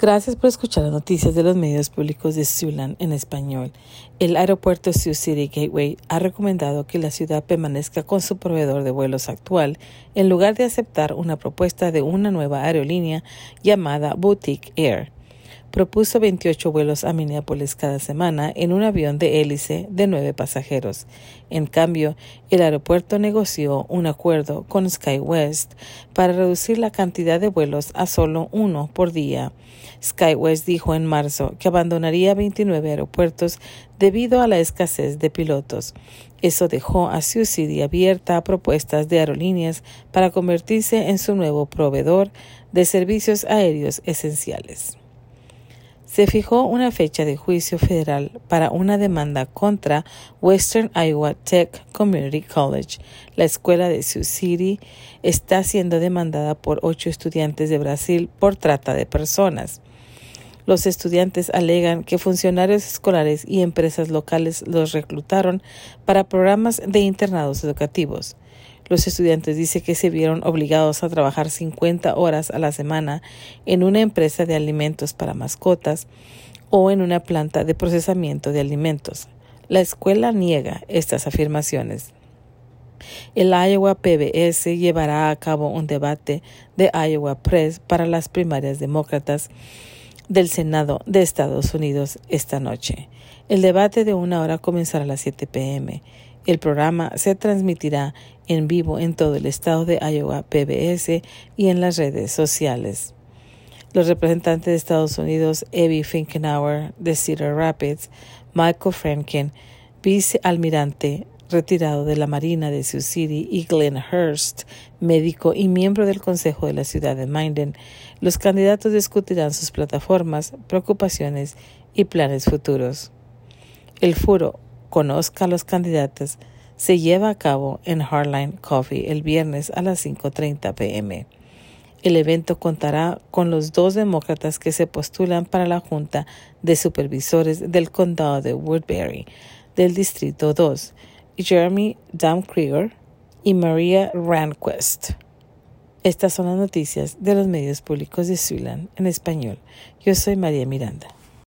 Gracias por escuchar las noticias de los medios públicos de Siouxland en español. El aeropuerto Sioux City Gateway ha recomendado que la ciudad permanezca con su proveedor de vuelos actual en lugar de aceptar una propuesta de una nueva aerolínea llamada Boutique Air propuso 28 vuelos a Minneapolis cada semana en un avión de hélice de nueve pasajeros. En cambio, el aeropuerto negoció un acuerdo con SkyWest para reducir la cantidad de vuelos a solo uno por día. SkyWest dijo en marzo que abandonaría 29 aeropuertos debido a la escasez de pilotos. Eso dejó a Sioux City abierta a propuestas de aerolíneas para convertirse en su nuevo proveedor de servicios aéreos esenciales se fijó una fecha de juicio federal para una demanda contra Western Iowa Tech Community College. La escuela de Sioux City está siendo demandada por ocho estudiantes de Brasil por trata de personas. Los estudiantes alegan que funcionarios escolares y empresas locales los reclutaron para programas de internados educativos. Los estudiantes dicen que se vieron obligados a trabajar 50 horas a la semana en una empresa de alimentos para mascotas o en una planta de procesamiento de alimentos. La escuela niega estas afirmaciones. El Iowa PBS llevará a cabo un debate de Iowa Press para las primarias demócratas del Senado de Estados Unidos esta noche. El debate de una hora comenzará a las 7 p.m. El programa se transmitirá en vivo en todo el estado de Iowa PBS y en las redes sociales. Los representantes de Estados Unidos, Evie Finkenauer de Cedar Rapids, Michael Franken, vicealmirante retirado de la Marina de Sioux City, y Glenn Hurst, médico y miembro del Consejo de la Ciudad de Minden, los candidatos discutirán sus plataformas, preocupaciones y planes futuros. El foro Conozca a los candidatos se lleva a cabo en Hardline Coffee el viernes a las 5.30 pm. El evento contará con los dos demócratas que se postulan para la Junta de Supervisores del Condado de Woodbury, del Distrito 2, Jeremy Damkrieger y Maria Randquist. Estas son las noticias de los medios públicos de Siouxland en español. Yo soy María Miranda.